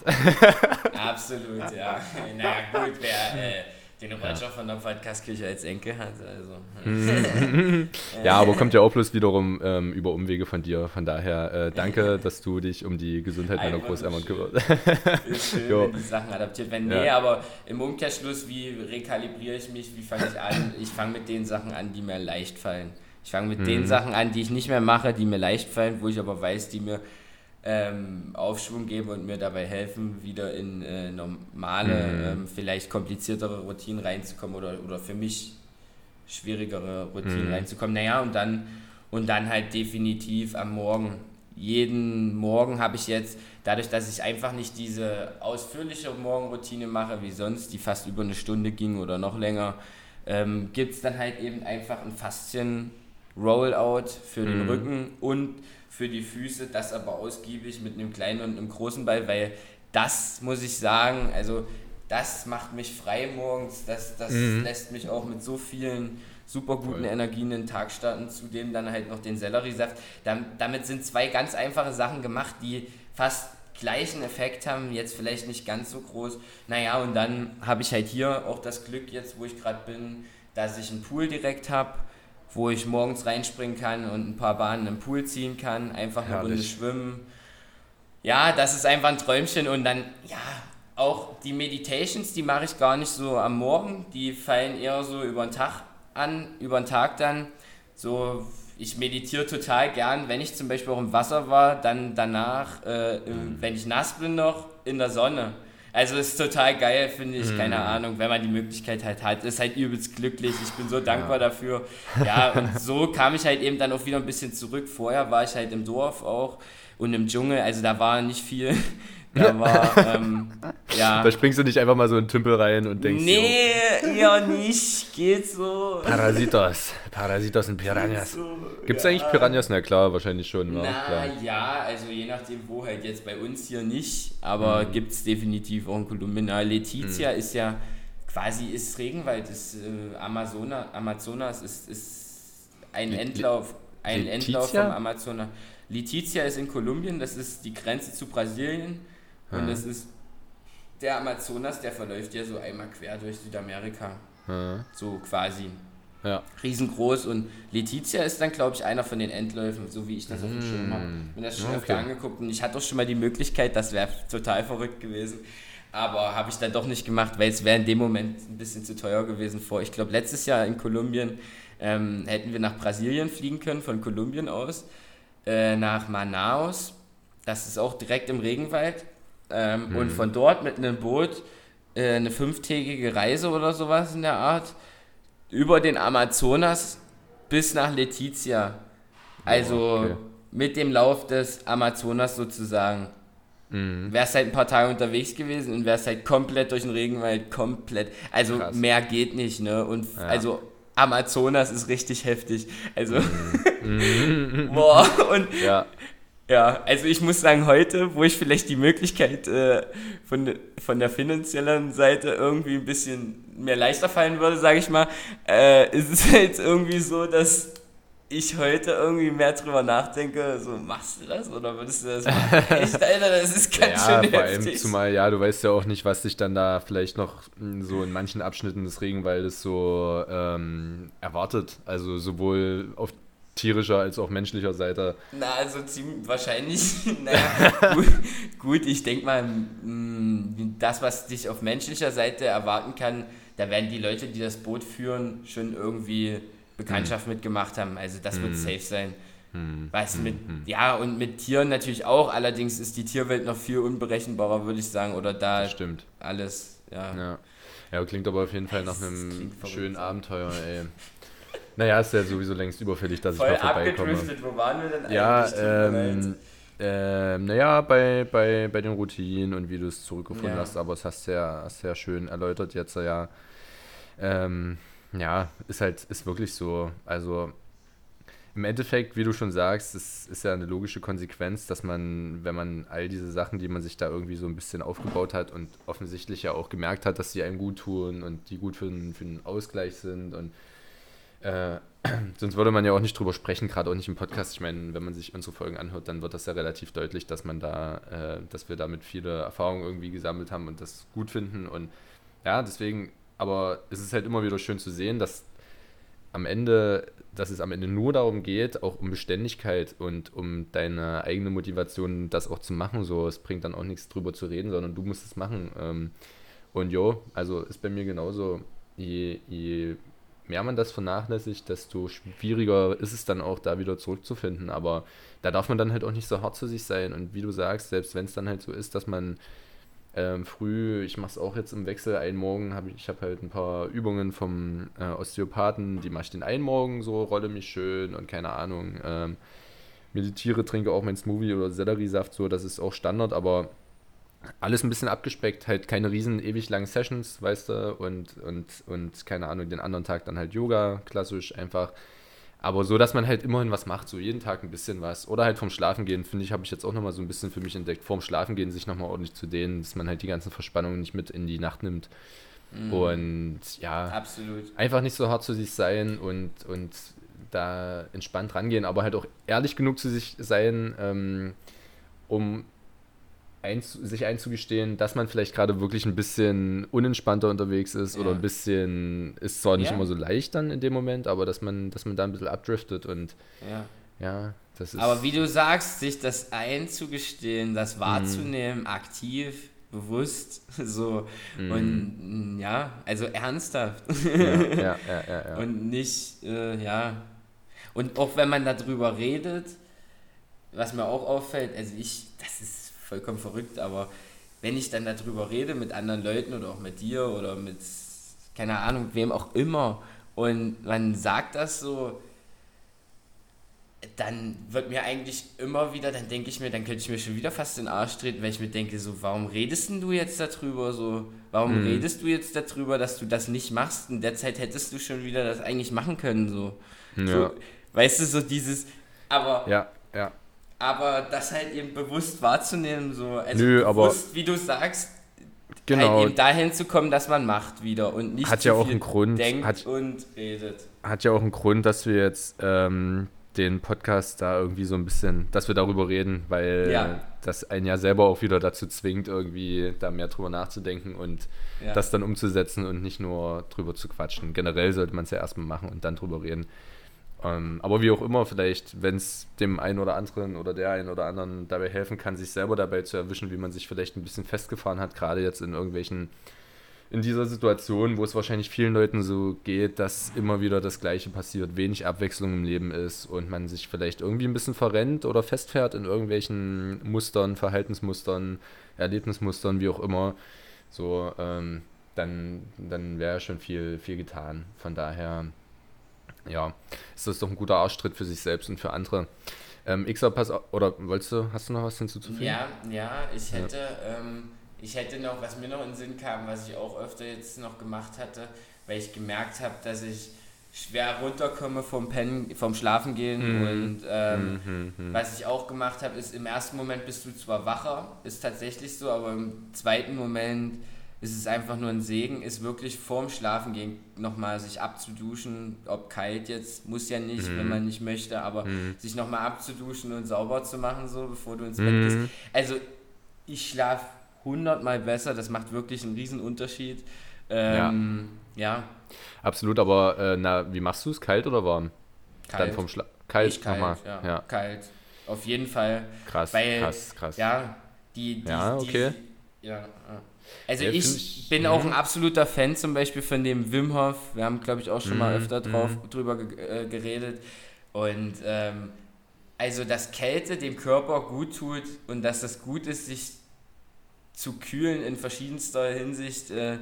Absolut, ja. *laughs* naja, gut, wer. Äh, den ja. von der Podcast-Kirche als Enkel hat. Also. *laughs* ja, aber kommt ja auch bloß wiederum ähm, über Umwege von dir. Von daher äh, danke, *laughs* dass du dich um die Gesundheit meiner Großeltern kümmerst. ist schön, wenn *laughs* die Sachen adaptiert werden. Nee, ja. aber im Umkehrschluss, wie rekalibriere ich mich, wie fange ich an? Ich fange mit den Sachen an, die mir leicht fallen. Ich fange mit mhm. den Sachen an, die ich nicht mehr mache, die mir leicht fallen, wo ich aber weiß, die mir ähm, Aufschwung geben und mir dabei helfen, wieder in äh, normale, mhm. ähm, vielleicht kompliziertere Routinen reinzukommen oder, oder für mich schwierigere Routinen mhm. reinzukommen. Naja, und dann, und dann halt definitiv am Morgen. Jeden Morgen habe ich jetzt, dadurch, dass ich einfach nicht diese ausführliche Morgenroutine mache, wie sonst, die fast über eine Stunde ging oder noch länger, ähm, gibt es dann halt eben einfach ein Faszien-Rollout für den mhm. Rücken und für die Füße, das aber ausgiebig mit einem kleinen und einem großen Ball, weil das muss ich sagen, also das macht mich frei morgens, das, das mhm. lässt mich auch mit so vielen super guten Voll. Energien in den Tag starten, zudem dann halt noch den Selleriesaft. Damit sind zwei ganz einfache Sachen gemacht, die fast gleichen Effekt haben, jetzt vielleicht nicht ganz so groß. Naja, und dann habe ich halt hier auch das Glück jetzt, wo ich gerade bin, dass ich einen Pool direkt habe, wo ich morgens reinspringen kann und ein paar Bahnen im Pool ziehen kann, einfach eine Runde schwimmen. Ja, das ist einfach ein Träumchen und dann, ja, auch die Meditations, die mache ich gar nicht so am Morgen, die fallen eher so über den Tag an, über den Tag dann. So, ich meditiere total gern, wenn ich zum Beispiel auch im Wasser war, dann danach, äh, wenn ich nass bin noch, in der Sonne. Also ist total geil, finde ich, keine mhm. Ahnung, wenn man die Möglichkeit halt hat. Ist halt übelst glücklich, ich bin so dankbar ja. dafür. Ja, und *laughs* so kam ich halt eben dann auch wieder ein bisschen zurück. Vorher war ich halt im Dorf auch und im Dschungel, also da war nicht viel. Da war, ähm, ja. Da springst du nicht einfach mal so in den Tümpel rein und denkst. Nee, eher nicht. Geht so. Parasitos. Parasitos und Piranhas. So, Gibt es ja. eigentlich Piranhas? Na klar, wahrscheinlich schon. Na klar. ja, also je nachdem, wo halt jetzt bei uns hier nicht. Aber mhm. gibt es definitiv auch in Kolumbien. Na, Letizia mhm. ist ja quasi ist Regenwald, ist äh, Amazona, Amazonas, ist, ist ein Endlauf. Ein Letizia? Endlauf vom Amazonas. Letizia ist in Kolumbien, das ist die Grenze zu Brasilien. Und das ist der Amazonas, der verläuft ja so einmal quer durch Südamerika. Ja. So quasi. Ja. Riesengroß und Letizia ist dann, glaube ich, einer von den Endläufen, so wie ich das auf dem Schirm habe. Ich Bin das schon okay. öfter angeguckt und ich hatte auch schon mal die Möglichkeit, das wäre total verrückt gewesen. Aber habe ich dann doch nicht gemacht, weil es wäre in dem Moment ein bisschen zu teuer gewesen vor. Ich glaube, letztes Jahr in Kolumbien ähm, hätten wir nach Brasilien fliegen können, von Kolumbien aus, äh, nach Manaus. Das ist auch direkt im Regenwald. Ähm, mhm. Und von dort mit einem Boot äh, eine fünftägige Reise oder sowas in der Art über den Amazonas bis nach Letizia. Also oh, okay. mit dem Lauf des Amazonas sozusagen. Mhm. Wärst halt ein paar Tage unterwegs gewesen und wärst halt komplett durch den Regenwald, komplett. Also Krass. mehr geht nicht, ne? Und ja. also Amazonas ist richtig heftig. Also, mhm. *laughs* boah, und ja. Ja, also ich muss sagen, heute, wo ich vielleicht die Möglichkeit äh, von, von der finanziellen Seite irgendwie ein bisschen mehr leichter fallen würde, sage ich mal, äh, ist es *laughs* halt irgendwie so, dass ich heute irgendwie mehr drüber nachdenke, so machst du das oder würdest du das machen? *laughs* Echt, Alter, das ist ganz ja, schön vor heftig. Allem, zumal, ja, du weißt ja auch nicht, was sich dann da vielleicht noch so in manchen Abschnitten des Regenwaldes so ähm, erwartet. Also sowohl auf tierischer als auch menschlicher Seite. Na, also ziemlich wahrscheinlich. *laughs* naja, gut, gut, ich denke mal, mm, das, was dich auf menschlicher Seite erwarten kann, da werden die Leute, die das Boot führen, schon irgendwie Bekanntschaft hm. mitgemacht haben. Also das hm. wird safe sein. Hm. Was mit, hm. ja, und mit Tieren natürlich auch, allerdings ist die Tierwelt noch viel unberechenbarer, würde ich sagen. Oder da stimmt. alles, ja. ja. Ja, klingt aber auf jeden Fall nach einem schönen Abenteuer, ey. *laughs* Naja, ist ja sowieso längst überfällig, dass Voll ich mal vorbeikomme. Wo waren wir denn eigentlich? Ja, ähm, ähm, naja, bei, bei, bei den Routinen und wie du es zurückgefunden ja. hast, aber es hast ja sehr schön erläutert jetzt, ja. Ähm, ja, ist halt, ist wirklich so. Also im Endeffekt, wie du schon sagst, es ist ja eine logische Konsequenz, dass man, wenn man all diese Sachen, die man sich da irgendwie so ein bisschen aufgebaut hat und offensichtlich ja auch gemerkt hat, dass sie einem gut tun und die gut für, für einen Ausgleich sind und äh, *clears throat* sonst würde man ja auch nicht drüber sprechen, gerade auch nicht im Podcast. Ich meine, wenn man sich unsere Folgen anhört, dann wird das ja relativ deutlich, dass man da, äh, dass wir damit viele Erfahrungen irgendwie gesammelt haben und das gut finden. Und ja, deswegen, aber es ist halt immer wieder schön zu sehen, dass am Ende, dass es am Ende nur darum geht, auch um Beständigkeit und um deine eigene Motivation, das auch zu machen. So, es bringt dann auch nichts drüber zu reden, sondern du musst es machen. Ähm, und jo, also ist bei mir genauso, je, je mehr man das vernachlässigt, desto schwieriger ist es dann auch, da wieder zurückzufinden. Aber da darf man dann halt auch nicht so hart zu sich sein. Und wie du sagst, selbst wenn es dann halt so ist, dass man ähm, früh, ich mache es auch jetzt im Wechsel, einen Morgen habe ich, ich habe halt ein paar Übungen vom äh, Osteopathen, die mache ich den einen Morgen so, rolle mich schön und keine Ahnung, ähm, meditiere, trinke auch mein Smoothie oder Selleriesaft, so, das ist auch Standard, aber alles ein bisschen abgespeckt, halt keine riesen ewig langen Sessions, weißt du, und, und, und keine Ahnung, den anderen Tag dann halt Yoga, klassisch einfach. Aber so, dass man halt immerhin was macht, so jeden Tag ein bisschen was. Oder halt vom Schlafengehen, finde ich, habe ich jetzt auch nochmal so ein bisschen für mich entdeckt, vorm Schlafengehen sich nochmal ordentlich zu dehnen, dass man halt die ganzen Verspannungen nicht mit in die Nacht nimmt. Mhm. Und ja, Absolut. einfach nicht so hart zu sich sein und, und da entspannt rangehen, aber halt auch ehrlich genug zu sich sein, ähm, um einz sich einzugestehen, dass man vielleicht gerade wirklich ein bisschen unentspannter unterwegs ist ja. oder ein bisschen, ist zwar nicht ja. immer so leicht dann in dem Moment, aber dass man, dass man da ein bisschen abdriftet und ja, ja das ist. Aber wie du sagst, sich das einzugestehen, das wahrzunehmen, mm. aktiv, bewusst, *laughs* so mm. und ja, also ernsthaft. Ja, *laughs* ja, ja, ja, Und nicht, äh, ja. Und auch wenn man darüber redet, was mir auch auffällt, also ich, das ist vollkommen verrückt, aber wenn ich dann darüber rede mit anderen Leuten oder auch mit dir oder mit, keine Ahnung, wem auch immer und man sagt das so, dann wird mir eigentlich immer wieder, dann denke ich mir, dann könnte ich mir schon wieder fast den Arsch treten, weil ich mir denke, so, warum redest denn du jetzt darüber? So, warum hm. redest du jetzt darüber, dass du das nicht machst? In der Zeit hättest du schon wieder das eigentlich machen können, so. Ja. so weißt du, so dieses, aber ja, ja aber das halt eben bewusst wahrzunehmen, so, also Nö, bewusst, aber wie du sagst, genau. halt eben dahin zu kommen, dass man macht wieder und nicht hat ja auch einen Grund, denkt hat, und redet. Hat ja auch einen Grund, dass wir jetzt ähm, den Podcast da irgendwie so ein bisschen, dass wir darüber reden, weil ja. das einen ja selber auch wieder dazu zwingt, irgendwie da mehr drüber nachzudenken und ja. das dann umzusetzen und nicht nur drüber zu quatschen. Generell sollte man es ja erstmal machen und dann drüber reden. Ähm, aber wie auch immer, vielleicht, wenn es dem einen oder anderen oder der einen oder anderen dabei helfen kann, sich selber dabei zu erwischen, wie man sich vielleicht ein bisschen festgefahren hat, gerade jetzt in irgendwelchen, in dieser Situation, wo es wahrscheinlich vielen Leuten so geht, dass immer wieder das Gleiche passiert, wenig Abwechslung im Leben ist und man sich vielleicht irgendwie ein bisschen verrennt oder festfährt in irgendwelchen Mustern, Verhaltensmustern, Erlebnismustern, wie auch immer. So, ähm, dann, dann wäre schon viel, viel getan. Von daher ja, ist das doch ein guter Arschtritt für sich selbst und für andere. Ähm, Xer, pass oder wolltest du, hast du noch was hinzuzufügen? Ja, ja, ich hätte, ja. Ähm, ich hätte noch, was mir noch in den Sinn kam, was ich auch öfter jetzt noch gemacht hatte, weil ich gemerkt habe, dass ich schwer runterkomme vom Pennen, vom Schlafengehen mhm. und ähm, mhm, mhm. was ich auch gemacht habe, ist im ersten Moment bist du zwar wacher, ist tatsächlich so, aber im zweiten Moment ist es einfach nur ein Segen, ist wirklich vorm Schlafengehen nochmal sich abzuduschen, ob kalt jetzt, muss ja nicht, mhm. wenn man nicht möchte, aber mhm. sich nochmal abzuduschen und sauber zu machen, so bevor du ins Bett gehst. Mhm. Also ich schlafe hundertmal besser, das macht wirklich einen riesen Unterschied. Ähm, ja. ja. Absolut, aber äh, na, wie machst du es? Kalt oder warm? Kalt. Dann vom Schla kalt, ich kalt nochmal. Ja. ja. Kalt. Auf jeden Fall. Krass, weil, krass, krass. Ja, die, die, ja, okay. Die, ja, ja. Also ja, ich, ich, bin auch ein absoluter Fan zum Beispiel von dem Wim Hof. Wir haben, glaube ich, auch schon mal mhm, öfter drauf, mhm. drüber äh, geredet. Und ähm, also, dass Kälte dem Körper gut tut und dass das gut ist, sich zu kühlen in verschiedenster Hinsicht. Äh,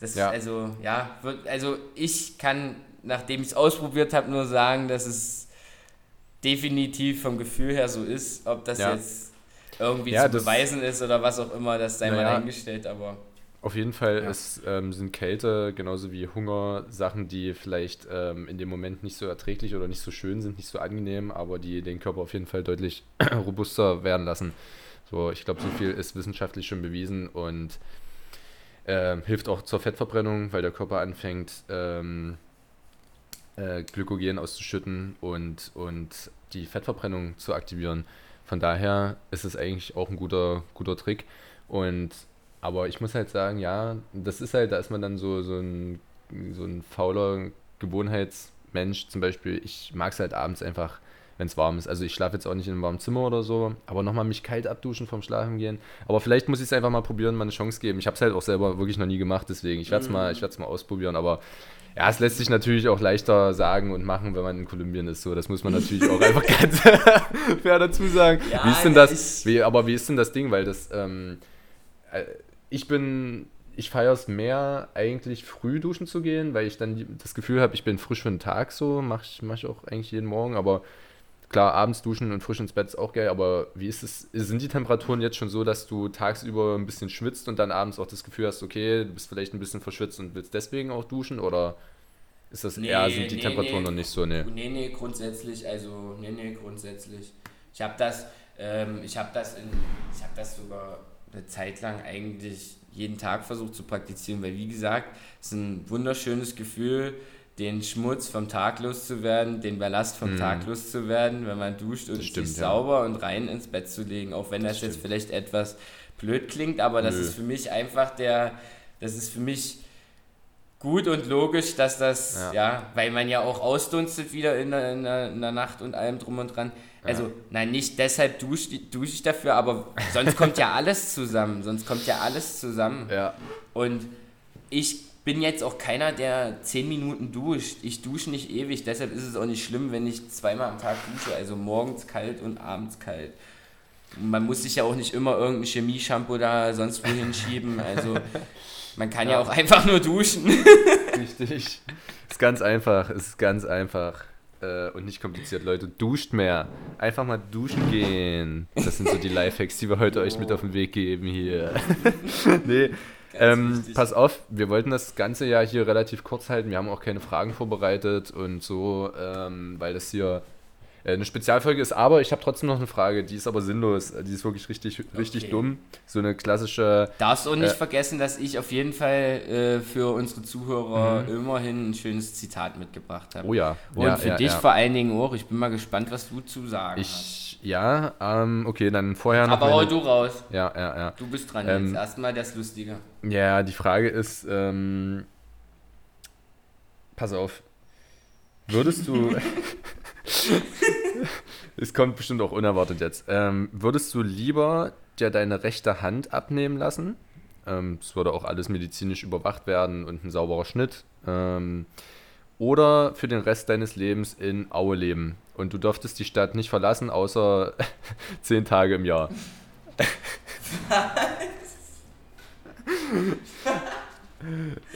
das ja. also, ja, wird, also ich kann, nachdem ich es ausprobiert habe, nur sagen, dass es definitiv vom Gefühl her so ist. Ob das ja. jetzt irgendwie ja, zu beweisen ist oder was auch immer, das sei naja, mal eingestellt, aber. Auf jeden Fall ja. ist, ähm, sind Kälte genauso wie Hunger Sachen, die vielleicht ähm, in dem Moment nicht so erträglich oder nicht so schön sind, nicht so angenehm, aber die den Körper auf jeden Fall deutlich *clears throat* robuster werden lassen. So, ich glaube, so viel ist wissenschaftlich schon bewiesen und äh, hilft auch zur Fettverbrennung, weil der Körper anfängt, ähm, äh, Glykogen auszuschütten und, und die Fettverbrennung zu aktivieren. Von daher ist es eigentlich auch ein guter, guter Trick. Und aber ich muss halt sagen, ja, das ist halt, da ist man dann so, so, ein, so ein fauler Gewohnheitsmensch. Zum Beispiel, ich mag es halt abends einfach wenn es warm ist. Also ich schlafe jetzt auch nicht in einem warmen Zimmer oder so, aber nochmal mich kalt abduschen vom Schlafen gehen. Aber vielleicht muss ich es einfach mal probieren, mal eine Chance geben. Ich habe es halt auch selber wirklich noch nie gemacht, deswegen ich werde es mal, ich mal ausprobieren. Aber ja, es lässt sich natürlich auch leichter sagen und machen, wenn man in Kolumbien ist. So, das muss man natürlich auch *laughs* einfach ganz *laughs* fair dazu sagen. Ja, wie ist denn das? Wie, aber wie ist denn das Ding? Weil das, ähm, äh, ich bin, ich feiere es mehr, eigentlich früh duschen zu gehen, weil ich dann das Gefühl habe, ich bin frisch für den Tag so. Mache ich, mach ich auch eigentlich jeden Morgen, aber klar, abends duschen und frisch ins Bett ist auch geil, aber wie ist es, sind die Temperaturen jetzt schon so, dass du tagsüber ein bisschen schwitzt und dann abends auch das Gefühl hast, okay, du bist vielleicht ein bisschen verschwitzt und willst deswegen auch duschen oder ist das nee, eher, sind die nee, Temperaturen nee, noch nicht so, nee? Nee, nee, grundsätzlich, also, nee, nee, grundsätzlich. Ich habe das, ähm, ich habe das in, ich habe das sogar eine Zeit lang eigentlich jeden Tag versucht zu praktizieren, weil wie gesagt, es ist ein wunderschönes Gefühl, den Schmutz vom Tag loszuwerden, den Ballast vom mm. Tag loszuwerden, wenn man duscht und stimmt, sich ja. sauber und rein ins Bett zu legen. Auch wenn das, das jetzt vielleicht etwas blöd klingt, aber das Nö. ist für mich einfach der, das ist für mich gut und logisch, dass das, ja, ja weil man ja auch ausdunstet wieder in der, in, der, in der Nacht und allem drum und dran. Also, ja. nein, nicht deshalb dusche dusche ich dafür, aber sonst kommt ja *laughs* alles zusammen. Sonst kommt ja alles zusammen. Ja. Und ich bin jetzt auch keiner, der zehn Minuten duscht. Ich dusche nicht ewig, deshalb ist es auch nicht schlimm, wenn ich zweimal am Tag dusche. Also morgens kalt und abends kalt. Man muss sich ja auch nicht immer irgendein Chemie-Shampoo da sonst wohin schieben. Also *laughs* man kann ja. ja auch einfach nur duschen. *laughs* Richtig. Ist ganz einfach, ist ganz einfach äh, und nicht kompliziert, Leute. Duscht mehr. Einfach mal duschen gehen. Das sind so die Lifehacks, die wir heute oh. euch mit auf den Weg geben hier. *laughs* nee, ähm, pass auf, wir wollten das Ganze ja hier relativ kurz halten. Wir haben auch keine Fragen vorbereitet und so, ähm, weil das hier äh, eine Spezialfolge ist. Aber ich habe trotzdem noch eine Frage, die ist aber sinnlos. Die ist wirklich richtig, richtig okay. dumm. So eine klassische. Darfst auch nicht äh, vergessen, dass ich auf jeden Fall äh, für unsere Zuhörer mhm. immerhin ein schönes Zitat mitgebracht habe. Oh ja. Und ja, für ja, dich ja. vor allen Dingen auch. Ich bin mal gespannt, was du zu sagen ich, hast. Ja, ähm, okay, dann vorher noch. Aber hau du raus. Ja, ja, ja. Du bist dran ähm, jetzt. Erstmal das Lustige. Ja, die Frage ist, ähm, pass auf. Würdest du. *laughs* *laughs* es kommt bestimmt auch unerwartet jetzt. Ähm, würdest du lieber dir deine rechte Hand abnehmen lassen? Ähm, es würde auch alles medizinisch überwacht werden und ein sauberer Schnitt. Ähm, oder für den Rest deines Lebens in Aue leben. Und du dürftest die Stadt nicht verlassen, außer *laughs* zehn Tage im Jahr.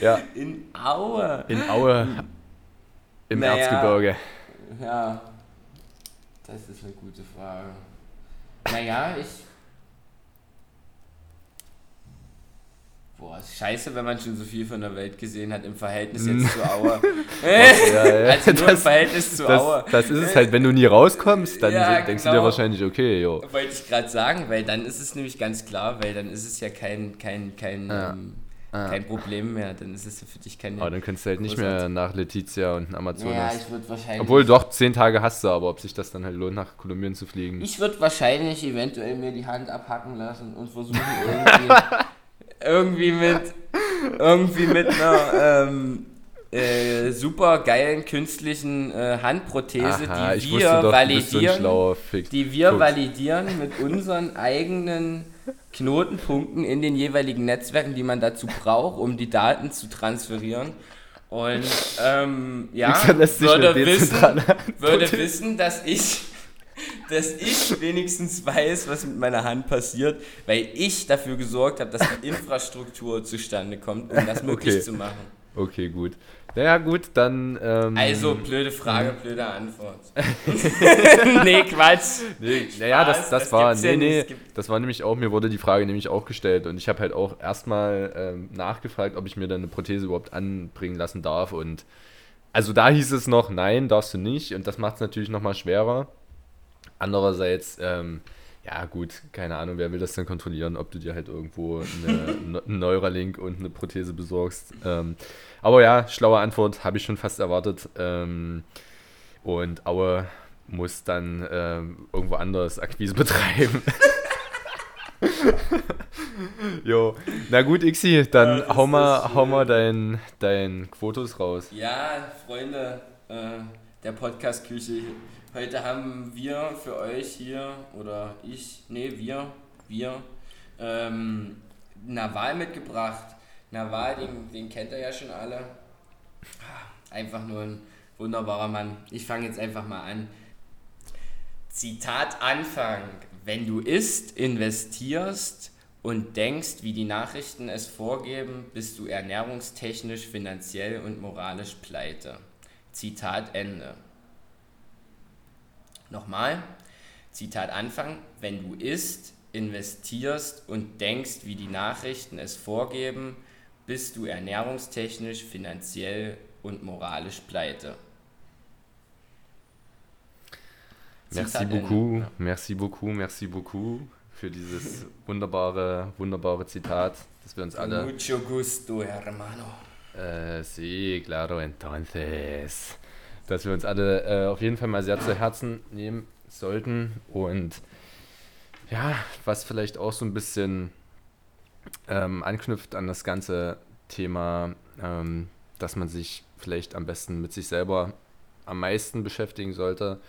ja. In Aue. In Aue. Im naja, Erzgebirge. Ja. Das ist eine gute Frage. Naja, ich Boah, ist scheiße, wenn man schon so viel von der Welt gesehen hat im Verhältnis jetzt zu Auer. *laughs* ja, ja. Also nur das, im Verhältnis zu das, Auer. Das ist es halt, wenn du nie rauskommst, dann ja, denkst genau. du dir wahrscheinlich, okay, jo. Wollte ich gerade sagen, weil dann ist es nämlich ganz klar, weil dann ist es ja kein, kein, kein, ja. ähm, kein Problem mehr. Dann ist es für dich kein. Aber dann könntest du halt nicht mehr nach Letizia und Amazonas. Ja, ich würde wahrscheinlich. Obwohl doch, zehn Tage hast du, aber ob sich das dann halt lohnt, nach Kolumbien zu fliegen. Ich würde wahrscheinlich eventuell mir die Hand abhacken lassen und versuchen irgendwie *laughs* irgendwie mit, irgendwie mit einer ähm, äh, super geilen künstlichen äh, Handprothese, Aha, die wir doch, validieren, so die wir Fuchs. validieren mit unseren eigenen Knotenpunkten in den jeweiligen Netzwerken, die man dazu braucht, um die Daten zu transferieren. Und ähm, ja, würde wissen, würde *laughs* wissen, dass ich dass ich wenigstens weiß, was mit meiner Hand passiert, weil ich dafür gesorgt habe, dass die Infrastruktur zustande kommt, um das möglich okay. zu machen. Okay, gut. Naja, gut, dann. Ähm, also, blöde Frage, mhm. blöde Antwort. *laughs* nee, Quatsch. Nee, naja, das, das, das war. Nee, ja nee, das war nämlich auch, mir wurde die Frage nämlich auch gestellt und ich habe halt auch erstmal ähm, nachgefragt, ob ich mir dann eine Prothese überhaupt anbringen lassen darf und. Also da hieß es noch, nein, darfst du nicht und das macht es natürlich nochmal schwerer. Andererseits, ähm, ja gut, keine Ahnung, wer will das denn kontrollieren, ob du dir halt irgendwo eine, *laughs* einen Neuralink und eine Prothese besorgst. Ähm, aber ja, schlaue Antwort, habe ich schon fast erwartet. Ähm, und Aue muss dann ähm, irgendwo anders Akquise *laughs* betreiben. *laughs* jo, na gut, Ixi, dann ja, hau, mal, hau mal dein, dein Quotus raus. Ja, Freunde äh, der Podcast-Küche Heute haben wir für euch hier, oder ich, nee, wir, wir, ähm, Nawal mitgebracht. Nawal, den, den kennt ihr ja schon alle. Einfach nur ein wunderbarer Mann. Ich fange jetzt einfach mal an. Zitat Anfang. Wenn du isst, investierst und denkst, wie die Nachrichten es vorgeben, bist du ernährungstechnisch, finanziell und moralisch pleite. Zitat Ende. Nochmal. Zitat Anfang. Wenn du isst, investierst und denkst, wie die Nachrichten es vorgeben, bist du ernährungstechnisch, finanziell und moralisch pleite. Merci beaucoup, merci beaucoup, merci beaucoup für dieses wunderbare, wunderbare Zitat, dass wir uns alle. Mucho gusto, hermano. Äh, sí, claro, entonces. Dass wir uns alle äh, auf jeden Fall mal sehr zu Herzen nehmen sollten. Und ja, was vielleicht auch so ein bisschen ähm, anknüpft an das ganze Thema, ähm, dass man sich vielleicht am besten mit sich selber am meisten beschäftigen sollte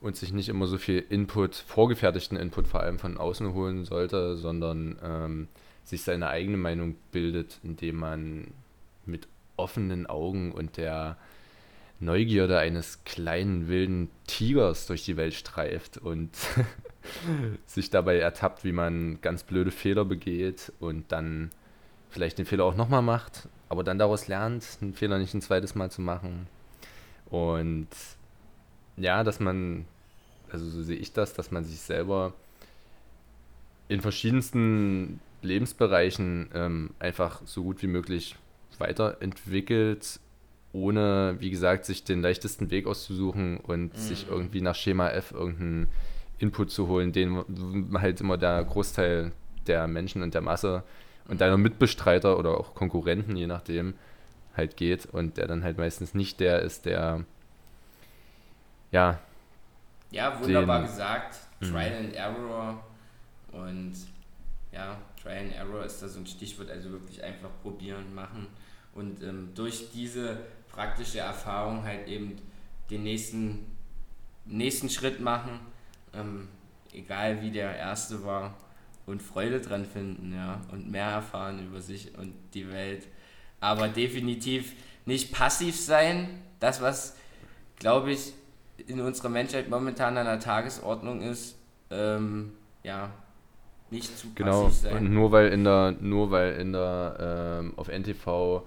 und sich nicht immer so viel Input, vorgefertigten Input vor allem von außen holen sollte, sondern ähm, sich seine eigene Meinung bildet, indem man mit offenen Augen und der Neugierde eines kleinen wilden Tigers durch die Welt streift und *laughs* sich dabei ertappt, wie man ganz blöde Fehler begeht und dann vielleicht den Fehler auch nochmal macht, aber dann daraus lernt, den Fehler nicht ein zweites Mal zu machen. Und ja, dass man, also so sehe ich das, dass man sich selber in verschiedensten Lebensbereichen ähm, einfach so gut wie möglich weiterentwickelt, ohne, wie gesagt, sich den leichtesten Weg auszusuchen und mhm. sich irgendwie nach Schema F irgendeinen Input zu holen, den halt immer der Großteil der Menschen und der Masse und deiner Mitbestreiter oder auch Konkurrenten, je nachdem, halt geht und der dann halt meistens nicht der ist, der ja. Ja, wunderbar den, gesagt. Mhm. Trial and Error und ja, Trial and Error ist da so ein Stichwort, also wirklich einfach probieren, machen und ähm, durch diese praktische Erfahrung halt eben den nächsten, nächsten Schritt machen, ähm, egal wie der erste war und Freude dran finden, ja, und mehr erfahren über sich und die Welt. Aber definitiv nicht passiv sein, das, was, glaube ich, in unserer Menschheit momentan an der Tagesordnung ist, ähm, ja, nicht zu genau. passiv sein. Genau, und nur weil in der, nur weil in der, ähm, auf NTV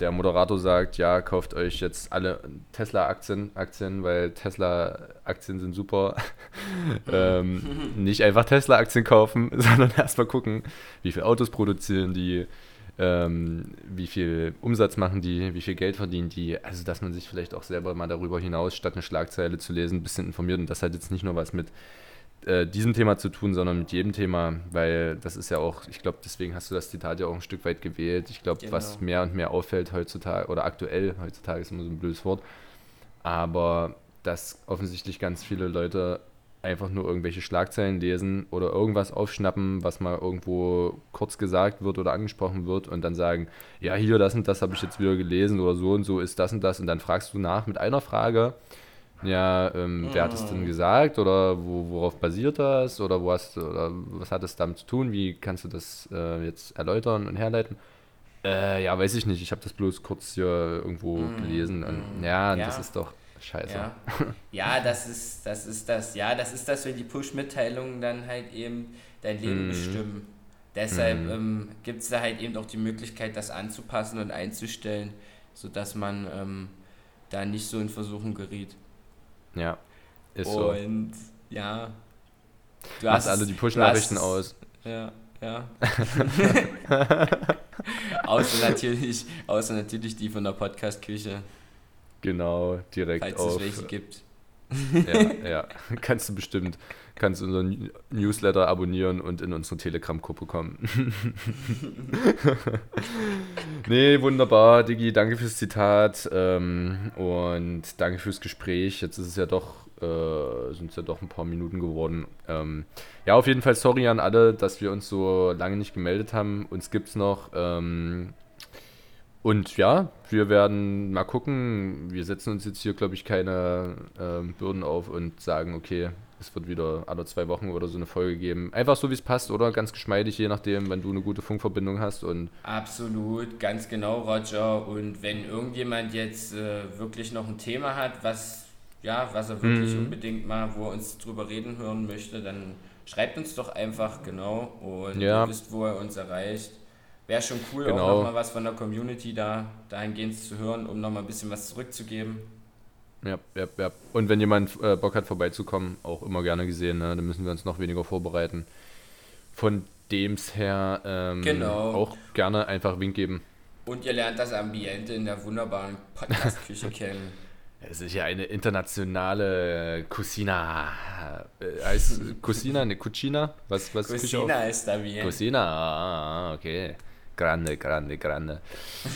der Moderator sagt, ja, kauft euch jetzt alle Tesla-Aktien, Aktien, weil Tesla-Aktien sind super. *laughs* ähm, nicht einfach Tesla-Aktien kaufen, *laughs* sondern erstmal gucken, wie viele Autos produzieren die, ähm, wie viel Umsatz machen die, wie viel Geld verdienen die. Also, dass man sich vielleicht auch selber mal darüber hinaus, statt eine Schlagzeile zu lesen, ein bisschen informiert. Und das hat jetzt nicht nur was mit äh, diesem Thema zu tun, sondern mit jedem Thema, weil das ist ja auch, ich glaube, deswegen hast du das Zitat ja auch ein Stück weit gewählt. Ich glaube, genau. was mehr und mehr auffällt heutzutage, oder aktuell, heutzutage ist immer so ein blödes Wort, aber dass offensichtlich ganz viele Leute einfach nur irgendwelche Schlagzeilen lesen oder irgendwas aufschnappen, was mal irgendwo kurz gesagt wird oder angesprochen wird und dann sagen, ja, hier, das und das habe ich jetzt wieder gelesen oder so und so ist das und das und dann fragst du nach mit einer Frage ja, ähm, wer hat es denn mm. gesagt oder wo, worauf basiert das oder, wo hast, oder was hat es damit zu tun? Wie kannst du das äh, jetzt erläutern und herleiten? Äh, ja, weiß ich nicht. Ich habe das bloß kurz hier irgendwo mm, gelesen. Und, mm, ja, ja, das ist doch scheiße. Ja. *laughs* ja, das ist das ist das. Ja, das ist das, wenn die Push-Mitteilungen dann halt eben dein Leben mm. bestimmen. Deshalb mm. ähm, gibt es da halt eben auch die Möglichkeit, das anzupassen und einzustellen, sodass man ähm, da nicht so in Versuchung geriet. Ja, ist und, so. Und ja. Du hast alle die Push-Nachrichten aus. Ja, ja. *laughs* außer, natürlich, außer natürlich die von der Podcast-Küche. Genau, direkt Falls auf. es welche gibt. Ja, *laughs* ja, kannst du bestimmt. Kannst unseren Newsletter abonnieren und in unsere Telegram-Gruppe kommen. *laughs* nee, wunderbar, Digi, danke fürs Zitat ähm, und danke fürs Gespräch. Jetzt ist es ja doch, äh, sind es ja doch ein paar Minuten geworden. Ähm, ja, auf jeden Fall sorry an alle, dass wir uns so lange nicht gemeldet haben. Uns gibt es noch. Ähm, Und ja, wir werden mal gucken. Wir setzen uns jetzt hier, glaube ich, keine ähm, Bürden auf und sagen, okay, es wird wieder alle zwei Wochen oder so eine Folge geben. Einfach so, wie es passt, oder? Ganz geschmeidig, je nachdem, wenn du eine gute Funkverbindung hast. Und Absolut, ganz genau, Roger. Und wenn irgendjemand jetzt äh, wirklich noch ein Thema hat, was, ja, was er wirklich Mhm. unbedingt mal, wo er uns drüber reden hören möchte, dann schreibt uns doch einfach, genau. Und Ja. ihr wisst, wo er uns erreicht. Wäre schon cool, Genau. auch nochmal was von der Community da dahingehend zu hören, um nochmal ein bisschen was zurückzugeben. ja, ja, ja. Und wenn jemand äh, Bock hat, vorbeizukommen, auch immer gerne gesehen. Ne? Dann müssen wir uns noch weniger vorbereiten. Von dems her ähm, Genau. auch gerne einfach Wink geben. Und ihr lernt das Ambiente in der wunderbaren Podcast-Küche *laughs* kennen. Es ist ja eine internationale Cucina. Äh, heißt Cucina, ne Cucina? Was, was Cucina ist da bien. Cucina, ah, okay. Grande, grande, grande.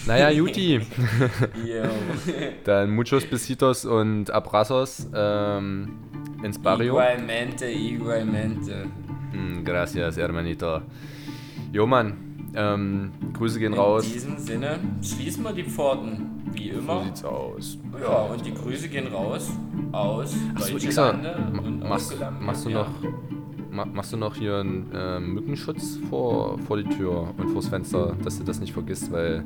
Naja, Juti. *laughs* Dann muchos besitos und abrazos ähm, ins Barrio. Igualmente, igualmente. Mm, gracias, hermanito. Jo, Mann. Ähm, Grüße gehen raus. In diesem Sinne schließen wir die Pforten, wie So immer. sieht's aus. Ja, und die Grüße gehen raus aus Isa, Deutschlande ma- und machst, machst, du noch, machst du noch hier einen ähm, Mückenschutz vor, vor die Tür und vors Fenster, dass du das nicht vergisst, weil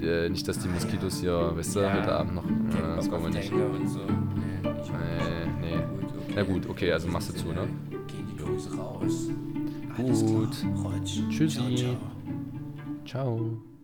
äh, nicht, dass die Moskitos hier, weißt du, Ja. heute Abend noch. Äh, das wollen wir nicht. Und so. Nee, Nee, nee. Gut, okay. Na gut, okay, also machst du zu, ne? Gehen die Grüße raus. Alles Gut. Tschüssi. Ciao, ciao. Ciao.